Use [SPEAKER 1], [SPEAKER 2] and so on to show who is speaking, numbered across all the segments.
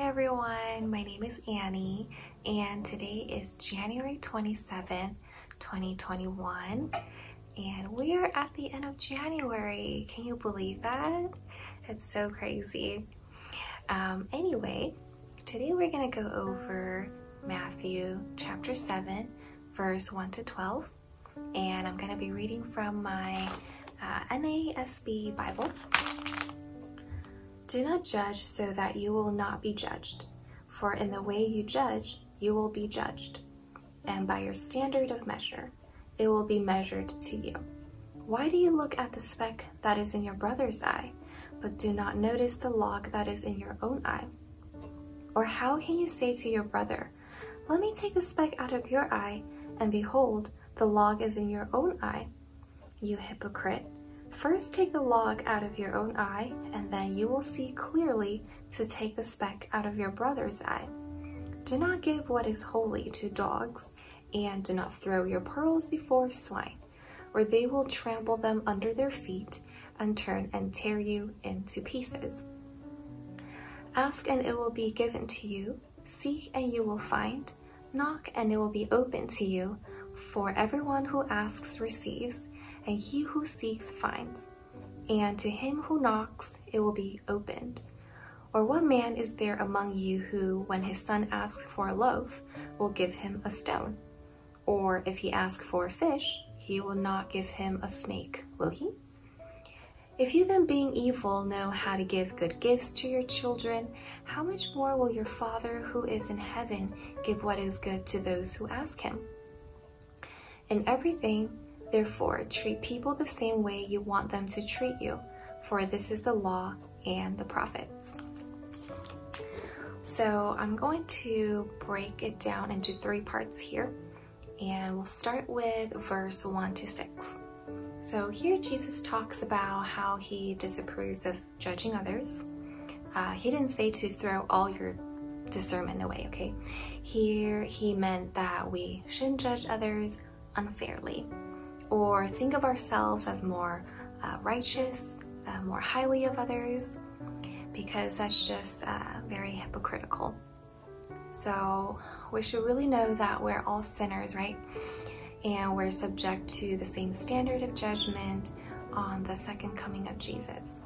[SPEAKER 1] Hi everyone, my name is Annie and today is January 27, 2021 and we are at the end of January. Can you believe that? It's so crazy. Um, anyway, today we're going to go over Matthew chapter 7 verse 1 to 12 and I'm going to be reading from my uh, NASB Bible. Do not judge so that you will not be judged. For in the way you judge, you will be judged. And by your standard of measure, it will be measured to you. Why do you look at the speck that is in your brother's eye, but do not notice the log that is in your own eye? Or how can you say to your brother, Let me take the speck out of your eye, and behold, the log is in your own eye? You hypocrite. First take the log out of your own eye, and then you will see clearly to take the speck out of your brother's eye. Do not give what is holy to dogs, and do not throw your pearls before swine, or they will trample them under their feet and turn and tear you into pieces. Ask and it will be given to you, seek and you will find, knock and it will be open to you, for everyone who asks receives and he who seeks finds, and to him who knocks it will be opened. Or what man is there among you who, when his son asks for a loaf, will give him a stone? Or if he asks for a fish, he will not give him a snake, will he? If you then being evil know how to give good gifts to your children, how much more will your Father who is in heaven give what is good to those who ask him? In everything, Therefore, treat people the same way you want them to treat you, for this is the law and the prophets. So I'm going to break it down into three parts here, and we'll start with verse 1 to 6. So here Jesus talks about how he disapproves of judging others. Uh, he didn't say to throw all your discernment away, okay? Here he meant that we shouldn't judge others unfairly or think of ourselves as more uh, righteous, uh, more highly of others, because that's just uh, very hypocritical. So we should really know that we're all sinners, right? And we're subject to the same standard of judgment on the second coming of Jesus.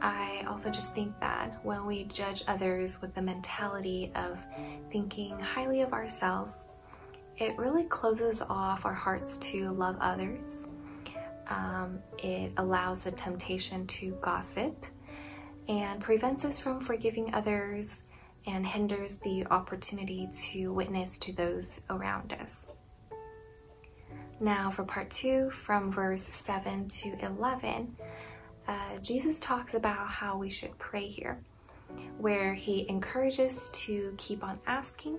[SPEAKER 1] I also just think that when we judge others with the mentality of thinking highly of ourselves, it really closes off our hearts to love others. Um, it allows the temptation to gossip and prevents us from forgiving others and hinders the opportunity to witness to those around us. Now, for part two, from verse 7 to 11, uh, Jesus talks about how we should pray here, where he encourages to keep on asking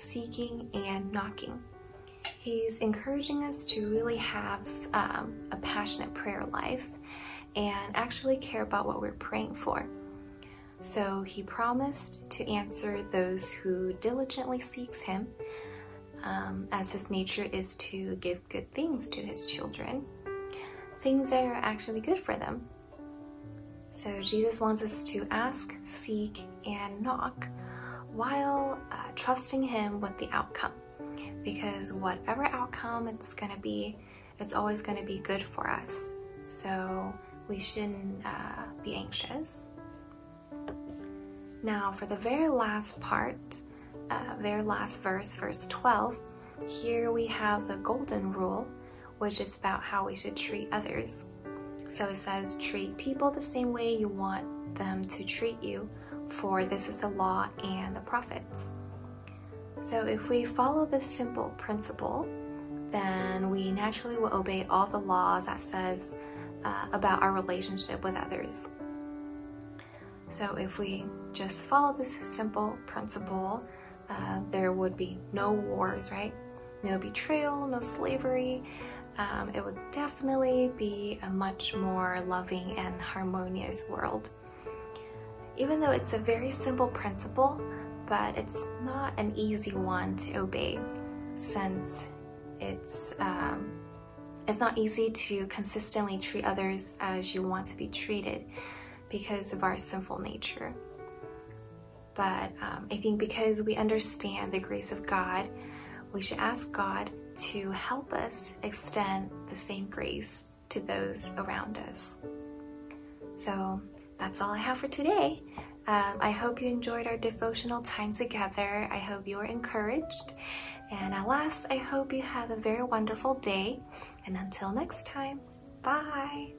[SPEAKER 1] seeking, and knocking. He's encouraging us to really have um, a passionate prayer life and actually care about what we're praying for. So he promised to answer those who diligently seeks him, um, as his nature is to give good things to his children, things that are actually good for them. So Jesus wants us to ask, seek, and knock while uh, trusting Him with the outcome. Because whatever outcome it's going to be, it's always going to be good for us. So we shouldn't uh, be anxious. Now, for the very last part, uh, very last verse, verse 12, here we have the golden rule, which is about how we should treat others. So it says, treat people the same way you want them to treat you for this is the law and the prophets. So if we follow this simple principle, then we naturally will obey all the laws that says uh, about our relationship with others. So if we just follow this simple principle, uh, there would be no wars, right? No betrayal, no slavery. Um, it would definitely be a much more loving and harmonious world even though it's a very simple principle, but it's not an easy one to obey since it's um, it's not easy to consistently treat others as you want to be treated because of our sinful nature. But um, I think because we understand the grace of God, we should ask God to help us extend the same grace to those around us. So that's all I have for today. Um, I hope you enjoyed our devotional time together. I hope you are encouraged. And at last, I hope you have a very wonderful day. And until next time, bye.